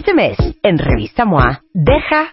Este mes, en Revista MOA, deja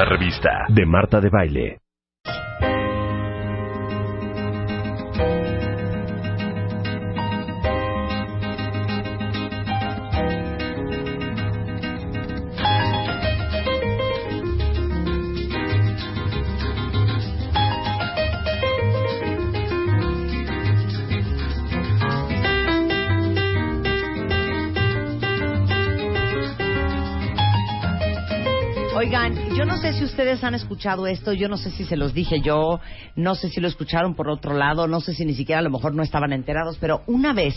Una revista de Marta de Baile. Si ustedes han escuchado esto, yo no sé si se los dije yo, no sé si lo escucharon por otro lado, no sé si ni siquiera a lo mejor no estaban enterados, pero una vez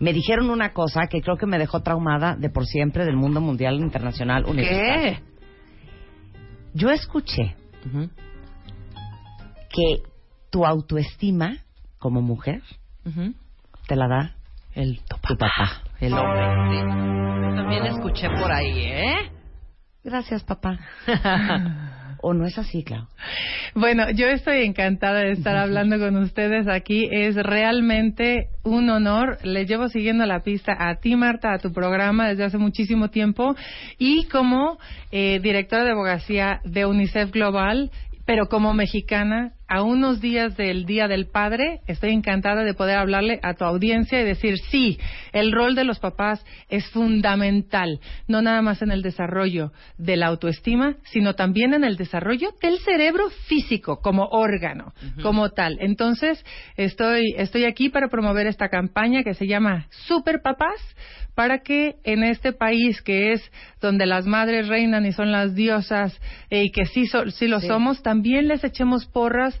me dijeron una cosa que creo que me dejó traumada de por siempre del mundo mundial, internacional, universitario. ¿Qué? Yo escuché que tu autoestima como mujer te la da El tu papá, el hombre. Sí. También escuché por ahí, ¿eh? Gracias, papá. ¿O no es así, Clau? Bueno, yo estoy encantada de estar hablando con ustedes aquí. Es realmente un honor. Les llevo siguiendo la pista a ti, Marta, a tu programa desde hace muchísimo tiempo. Y como eh, directora de abogacía de UNICEF Global, pero como mexicana, a unos días del Día del Padre, estoy encantada de poder hablarle a tu audiencia y decir, sí, el rol de los papás es fundamental, no nada más en el desarrollo de la autoestima, sino también en el desarrollo del cerebro físico como órgano, como tal. Entonces, estoy, estoy aquí para promover esta campaña que se llama Super Papás, para que en este país que es donde las madres reinan y son las diosas eh, y que sí, so- sí lo Sí. somos, también les echemos porras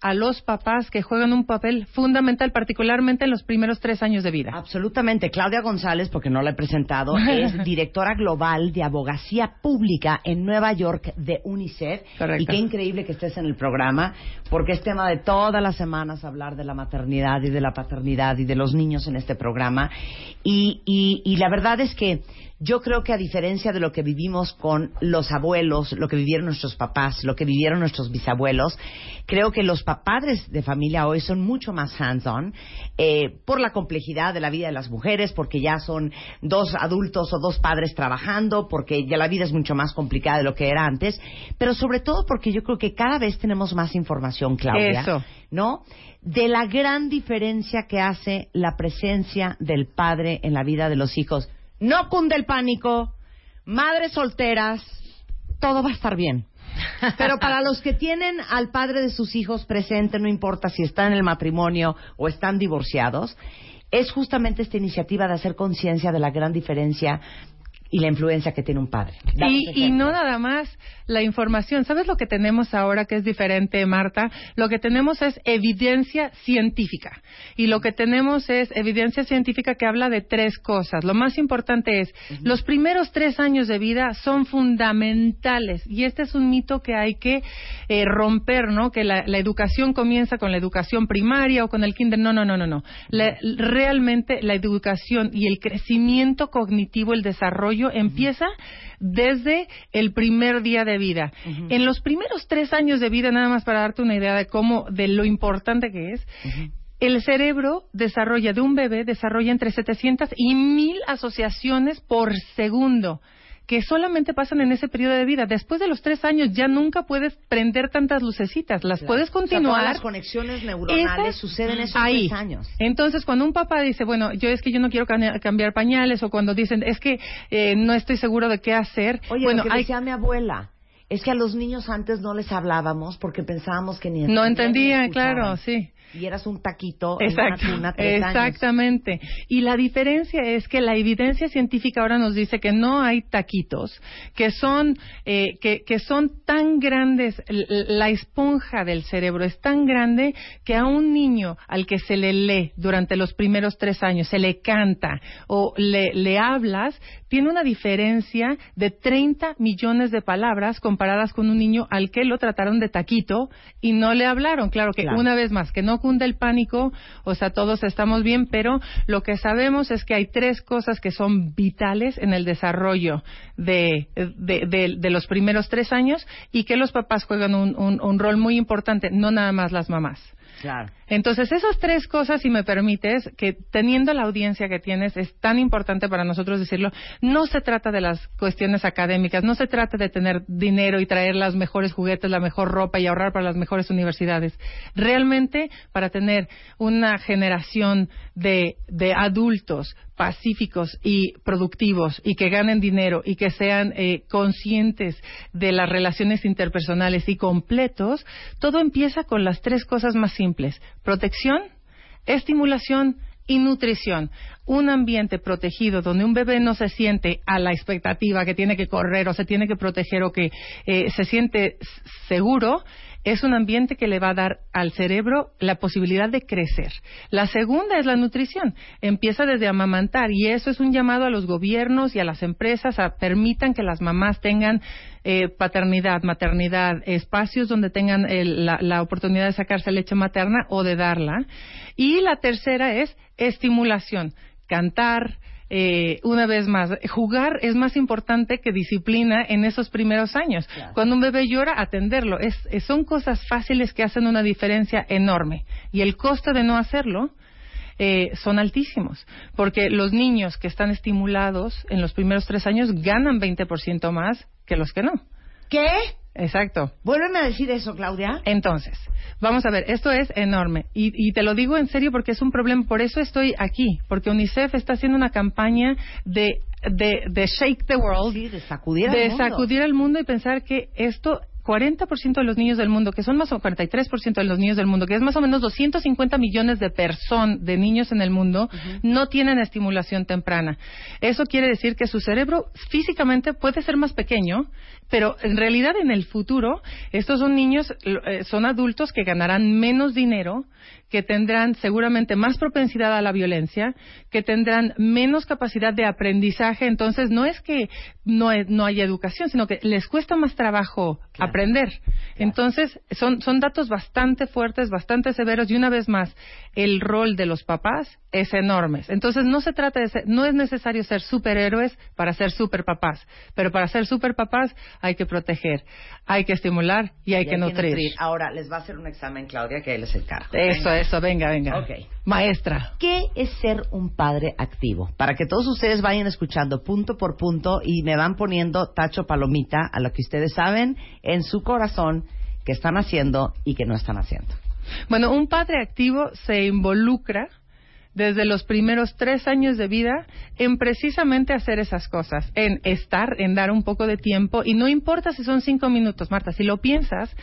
a los papás que juegan un papel fundamental, particularmente en los primeros tres años de vida. Absolutamente. Claudia González, porque no la he presentado, es directora global de abogacía pública en Nueva York de UNICEF. Correcto. Y qué increíble que estés en el programa, porque es tema de todas las semanas hablar de la maternidad y de la paternidad y de los niños en este programa. Y, y, y la verdad es que yo creo que a diferencia de lo que vivimos con los abuelos, lo que vivieron nuestros papás, lo que vivieron nuestros bisabuelos, creo que los padres de familia hoy son mucho más hands-on eh, por la complejidad de la vida de las mujeres, porque ya son dos adultos o dos padres trabajando, porque ya la vida es mucho más complicada de lo que era antes, pero sobre todo porque yo creo que cada vez tenemos más información, Claudia. Eso. ¿no? De la gran diferencia que hace la presencia del padre en la vida de los hijos. No cunde el pánico, madres solteras, todo va a estar bien. Pero para los que tienen al padre de sus hijos presente, no importa si están en el matrimonio o están divorciados, es justamente esta iniciativa de hacer conciencia de la gran diferencia y la influencia que tiene un padre. Y, y no nada más la información. ¿Sabes lo que tenemos ahora que es diferente, Marta? Lo que tenemos es evidencia científica. Y lo que tenemos es evidencia científica que habla de tres cosas. Lo más importante es, los primeros tres años de vida son fundamentales. Y este es un mito que hay que eh, romper, ¿no? Que la, la educación comienza con la educación primaria o con el kinder. No, no, no, no, no. La- realmente la educación y el crecimiento cognitivo, el desarrollo, empieza desde el primer día de vida. En los primeros tres años de vida, nada más para darte una idea de cómo, de lo importante que es, el cerebro desarrolla, de un bebé, desarrolla entre 700 y 1000 asociaciones por segundo que solamente pasan en ese periodo de vida. Después de los tres años ya nunca puedes prender tantas lucecitas. Las puedes O sea, continuar. todas las conexiones neuronales Esas- suceden esos ahí. tres años. Entonces, cuando un papá dice, bueno, yo es que yo no quiero cambiar pañales, o cuando dicen, es que eh, no estoy seguro de qué hacer, Oye, bueno, lo que hay- decía mi abuela, es que a los niños antes no les hablábamos porque pensábamos que ni no entendían ni entendía, escuchaban. claro, sí. Y eras un taquito en una Exacto, cuna tres años. exactamente. Y la diferencia es que la evidencia científica ahora nos dice que no hay taquitos, que son, eh, que, que son tan grandes, la esponja del cerebro es tan grande que a un niño al que se le lee durante los primeros tres años, se le canta o le, le hablas, tiene una diferencia de 30 millones de palabras comparadas con un niño al que lo trataron de taquito y no le hablaron. Claro que Claro. una vez más, que no cunde el pánico, o sea, todos estamos bien, pero lo que sabemos es que hay tres cosas que son vitales en el desarrollo de, de, los primeros tres años y que los papás juegan un- un rol muy importante, no nada más las mamás. Entonces, esas tres cosas, si me permites, que teniendo la audiencia que tienes, es tan importante para nosotros decirlo, no se trata de las cuestiones académicas, no se trata de tener dinero y traer los mejores juguetes, la mejor ropa y ahorrar para las mejores universidades. Realmente, para tener una generación de, de adultos pacíficos y productivos y que ganen dinero y que sean eh, conscientes de las relaciones interpersonales y completos, todo empieza con las tres cosas más simples. Protección, estimulación y nutrición. Un ambiente protegido donde un bebé no se siente a la expectativa que tiene que correr o se tiene que proteger o que eh, se siente seguro, es un ambiente que le va a dar al cerebro la posibilidad de crecer. La segunda es la nutrición. Empieza desde amamantar y eso es un llamado a los gobiernos y a las empresas a permitan que las mamás tengan eh, paternidad, maternidad, espacios donde tengan el- la, la oportunidad de sacarse leche materna o de darla. Y la tercera es estimulación, cantar. Eh, una vez más, jugar es más importante que disciplina en esos primeros años. Claro. Cuando un bebé llora, atenderlo. Es, es- son cosas fáciles que hacen una diferencia enorme. Y el costo de no hacerlo eh, son altísimos, porque los niños que están estimulados en los primeros tres años ganan 20% más que los que no. ¿Qué? Exacto. Vuélveme a decir eso, Claudia. Entonces, vamos a ver, esto es enorme y, y te lo digo en serio porque es un problema, por eso estoy aquí, porque UNICEF está haciendo una campaña de, de, de Shake the World, Sí, de sacudir al de mundo. sacudir al mundo y pensar que esto 40% de los niños del mundo, que son más o 43% de los niños del mundo, que es más o menos 250 millones de personas, de niños en el mundo, no tienen estimulación temprana. Eso quiere decir que su cerebro físicamente puede ser más pequeño, pero en realidad en el futuro estos son niños, eh, son adultos que ganarán menos dinero, que tendrán seguramente más propensidad a la violencia, que tendrán menos capacidad de aprendizaje. Entonces, no es que no, he- no haya educación, sino que les cuesta más trabajo Claro. aprender. Entonces, son, son datos bastante fuertes, bastante severos, y una vez más, el rol de los papás es enorme. Entonces, no se trata de ser, no es necesario ser superhéroes para ser superpapás, pero para ser superpapás hay que proteger, hay que estimular y hay Y que nutrir. Ahora, les va a hacer un examen, Claudia, que él es el cargo. Eso, eso, venga, venga. Maestra. ¿Qué es ser un padre activo? Para que todos ustedes vayan escuchando punto por punto y me van poniendo tacho palomita a lo que ustedes saben en su corazón que están haciendo y que no están haciendo. Bueno, un padre activo se involucra desde los primeros tres años de vida en precisamente hacer esas cosas, en estar, en dar un poco de tiempo, y no importa si son cinco minutos, Marta, si lo piensas,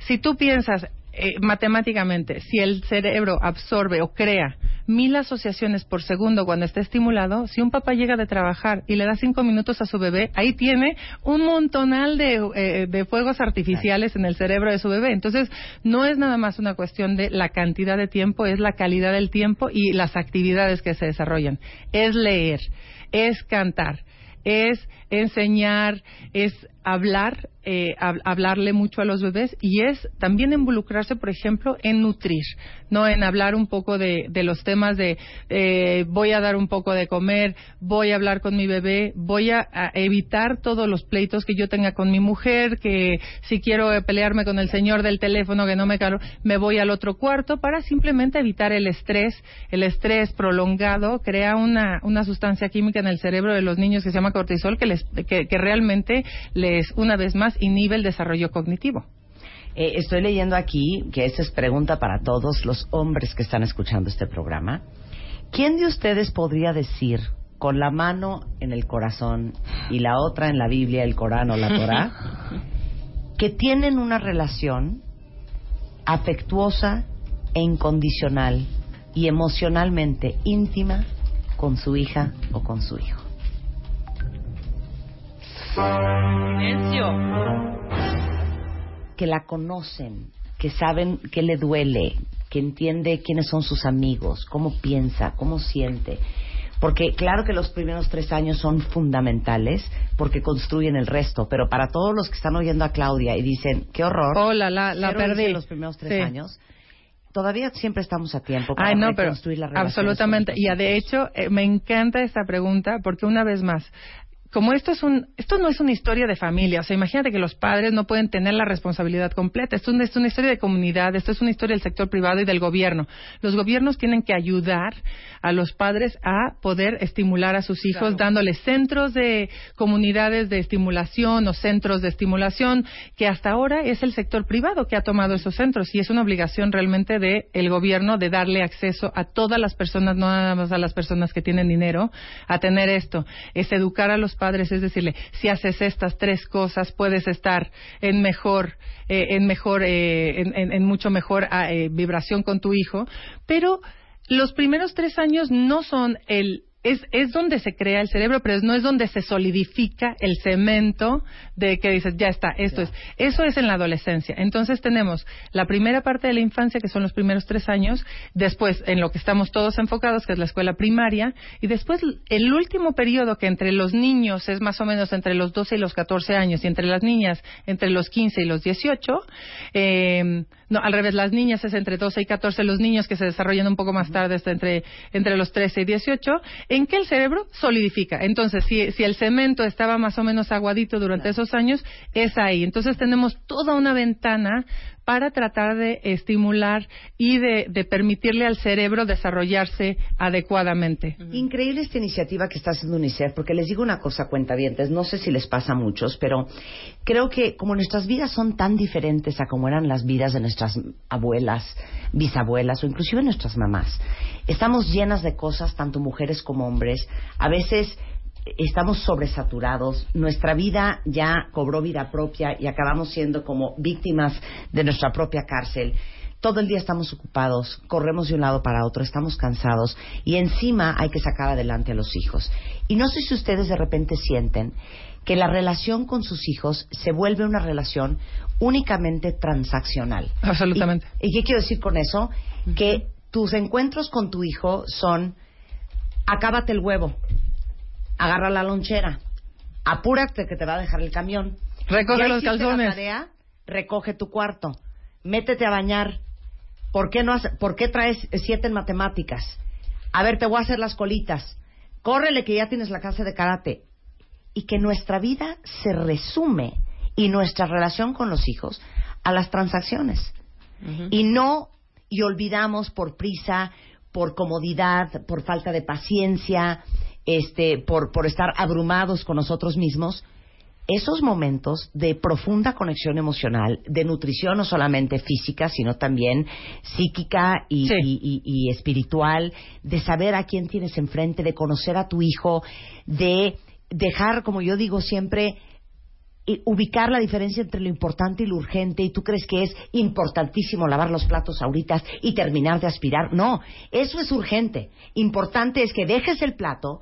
si tú piensas eh, matemáticamente, si el cerebro absorbe o crea mil asociaciones por segundo cuando está estimulado, si un papá llega de trabajar y le da cinco minutos a su bebé, ahí tiene un montonal de, eh, de fuegos artificiales en el cerebro de su bebé. Entonces, no es nada más una cuestión de la cantidad de tiempo, es la calidad del tiempo y las actividades que se desarrollan. Es leer, es cantar, es enseñar, es hablar, eh, hab- hablarle mucho a los bebés y es también involucrarse, por ejemplo, en nutrir, no en hablar un poco de, de los temas de eh, voy a dar un poco de comer, voy a hablar con mi bebé, voy a, evitar todos los pleitos que yo tenga con mi mujer, que si quiero eh, pelearme con el señor del teléfono que no me caro, me voy al otro cuarto para simplemente evitar el estrés. El estrés prolongado crea una, una sustancia química en el cerebro de los niños que se llama cortisol que, les, que, que realmente les, una vez más, inhibe el desarrollo cognitivo. Eh, estoy leyendo aquí, que esta es pregunta para todos los hombres que están escuchando este programa. ¿Quién de ustedes podría decir con la mano en el corazón y la otra en la Biblia, el Corán o la Torá, que tienen una relación afectuosa e incondicional y emocionalmente íntima con su hija o con su hijo. Silencio. Que la conocen, que saben qué le duele, que entiende quiénes son sus amigos, cómo piensa, cómo siente. Porque claro que los primeros tres años son fundamentales porque construyen el resto, pero para todos los que están oyendo a Claudia y dicen, qué horror, Hola, la, la perdí. los primeros tres Sí. años, todavía siempre estamos a tiempo para Ay, no, pero reconstruir relaciones absolutamente. Y de hecho, eh, me encanta esta pregunta porque una vez más, como esto es un, esto no es una historia de familia, o sea, imagínate que los padres no pueden tener la responsabilidad completa. Esto es una historia de comunidad, esto es una historia del sector privado y del gobierno. Los gobiernos tienen que ayudar a los padres a poder estimular a sus hijos, dándoles centros de comunidades de estimulación o centros de estimulación, que hasta ahora es el sector privado que ha tomado esos centros y es una obligación realmente del el gobierno de darle acceso a todas las personas, no nada más a las personas que tienen dinero, a tener esto. Es educar a los padres, es decirle, si haces estas tres cosas, puedes estar en mejor, eh, en mejor, eh, en, en- en mucho mejor ah, eh, vibración con tu hijo, pero los primeros tres años no son el es, es donde se crea el cerebro, pero no es donde se solidifica el cemento de que dices, ya está, esto es. Eso es en la adolescencia. Entonces tenemos la primera parte de la infancia, que son los primeros tres años, después en lo que estamos todos enfocados, que es la escuela primaria, y después el último periodo que entre los niños es más o menos entre los 12 y los 14 años, y entre las niñas entre los 15 y los 18, eh, no, al revés, las niñas es entre 12 y 14, los niños que se desarrollan un poco más tarde es entre, entre los 13 y 18, en que el cerebro solidifica. Entonces, si, si el cemento estaba más o menos aguadito durante esos años, es ahí. Entonces tenemos toda una ventana para tratar de estimular y de, permitirle al cerebro desarrollarse adecuadamente. Increíble esta iniciativa que está haciendo UNICEF, porque les digo una cosa, cuentavientes, no sé si les pasa a muchos, pero creo que como nuestras vidas son tan diferentes a como eran las vidas de nuestras abuelas, bisabuelas o inclusive nuestras mamás, estamos llenas de cosas, tanto mujeres como hombres, a veces estamos sobresaturados, nuestra vida ya cobró vida propia y acabamos siendo como víctimas de nuestra propia cárcel. Todo el día estamos ocupados, corremos de un lado para otro, estamos cansados y encima hay que sacar adelante a los hijos. Y no sé si ustedes de repente sienten que la relación con sus hijos se vuelve una relación únicamente transaccional. Absolutamente. ¿Y, y qué quiero decir con eso? Que tus encuentros con tu hijo son acábate el huevo, agarra la lonchera, apúrate que te va a dejar el camión. Recoge ¿Ya los calzones. La tarea? Recoge tu cuarto, métete a bañar. ¿Por qué, no hace- ¿Por qué traes siete en matemáticas? A ver, te voy a hacer las colitas. Córrele que ya tienes la clase de karate. Y que nuestra vida se resume y nuestra relación con los hijos a las transacciones. Y no, y olvidamos por prisa, por comodidad, por falta de paciencia, este, por, por estar abrumados con nosotros mismos, esos momentos de profunda conexión emocional, de nutrición no solamente física, sino también psíquica y, Sí. y- y- y espiritual, de saber a quién tienes enfrente, de conocer a tu hijo, de dejar, como yo digo siempre, y ubicar la diferencia entre lo importante y lo urgente y tú crees que es importantísimo lavar los platos ahorita y terminar de aspirar. No, eso es urgente. Importante es que dejes el plato,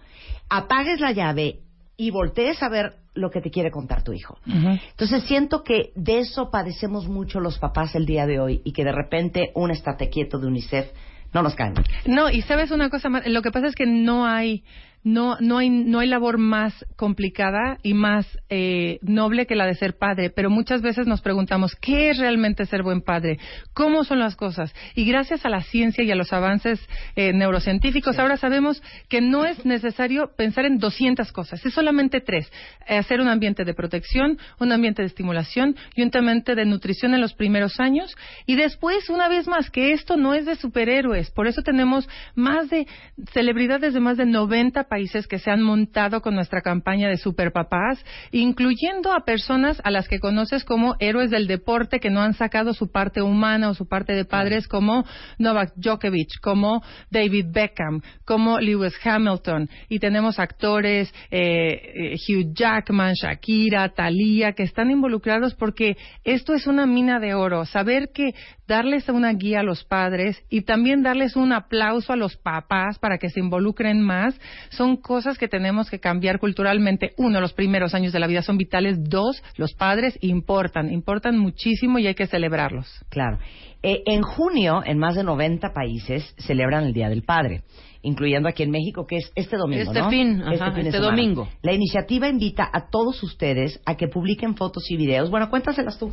apagues la llave y voltees a ver lo que te quiere contar tu hijo. Entonces siento que de eso padecemos mucho los papás el día de hoy y que de repente un estate quieto de UNICEF no nos cae. No, y sabes una cosa más, lo que pasa es que no hay no no hay no hay labor más complicada y más eh, noble que la de ser padre, pero muchas veces nos preguntamos qué es realmente ser buen padre, cómo son las cosas y gracias a la ciencia y a los avances eh, neurocientíficos ahora sabemos que no es necesario pensar en 200 cosas, es solamente tres, Eh, hacer un ambiente de protección, un ambiente de estimulación y un ambiente de nutrición en los primeros años. Y después una vez más que esto no es de superhéroes, por eso tenemos más de celebridades de más de 90 países que se han montado con nuestra campaña de superpapás, incluyendo a personas a las que conoces como héroes del deporte que no han sacado su parte humana o su parte de padres, como Novak Djokovic, como David Beckham, como Lewis Hamilton. Y tenemos actores, eh, eh, Hugh Jackman, Shakira, Thalía, que están involucrados porque esto es una mina de oro. Saber que darles una guía a los padres y también darles un aplauso a los papás para que se involucren más, son cosas que tenemos que cambiar culturalmente. Uno, los primeros años de la vida son vitales. Dos, los padres importan, importan muchísimo y hay que celebrarlos. Claro. Eh, en junio, en más de 90 países, celebran el Día del Padre incluyendo aquí en México, que es este domingo. Este ¿no? fin, ajá, este, este domingo. La iniciativa invita a todos ustedes a que publiquen fotos y videos. Bueno, cuéntaselas tú.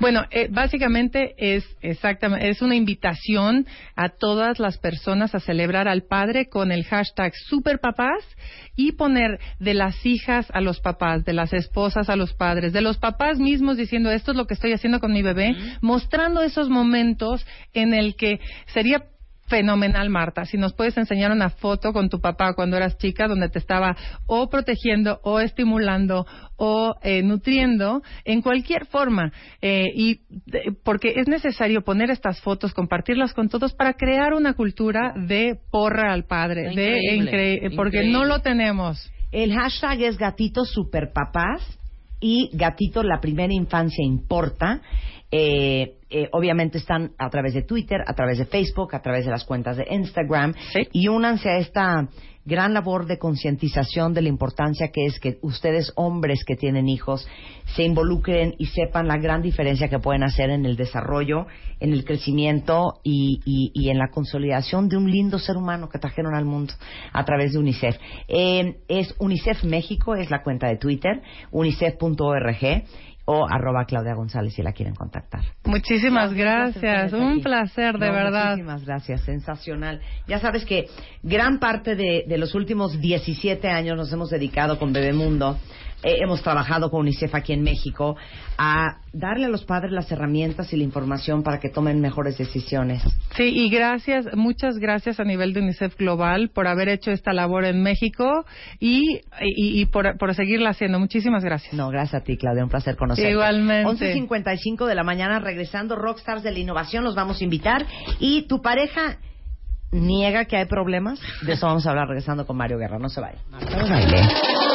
Bueno, eh, básicamente es exactamente es una invitación a todas las personas a celebrar al padre con el hashtag superpapás y poner de las hijas a los papás, de las esposas a los padres, de los papás mismos diciendo esto es lo que estoy haciendo con mi bebé, mostrando esos momentos en el que sería fenomenal, Marta. Si nos puedes enseñar una foto con tu papá cuando eras chica, donde te estaba o protegiendo, o estimulando, o eh, nutriendo, en cualquier forma. Eh, y porque es necesario poner estas fotos, compartirlas con todos para crear una cultura de porra al padre, de increíble, porque no lo tenemos. El hashtag es gatito superpapás y gatito la primera infancia importa. Eh, eh, obviamente están a través de Twitter, a través de Facebook, a través de las cuentas de Instagram. Y únanse a esta gran labor de concientización de la importancia que es que ustedes hombres que tienen hijos se involucren y sepan la gran diferencia que pueden hacer en el desarrollo, en el crecimiento y, y, en la consolidación de un lindo ser humano que trajeron al mundo a través de UNICEF. Eh, es UNICEF México, es la cuenta de Twitter, unicef.org o arroba Claudia González si la quieren contactar. Muchísimas gracias, un placer de verdad. Muchísimas gracias, sensacional. Ya sabes que gran parte de, de los últimos 17 años nos hemos dedicado con Bebemundo hemos trabajado con UNICEF aquí en México a darle a los padres las herramientas y la información para que tomen mejores decisiones. Sí, y gracias, muchas gracias a nivel de UNICEF Global por haber hecho esta labor en México y, y, por, por, seguirla haciendo. Muchísimas gracias. No, gracias a ti, Claudia, un placer conocerte. Igualmente. 11.55 de la mañana, regresando, Rockstars de la Innovación, los vamos a invitar. Y tu pareja niega que hay problemas. De eso vamos a hablar regresando con Mario Guerra. No se vaya.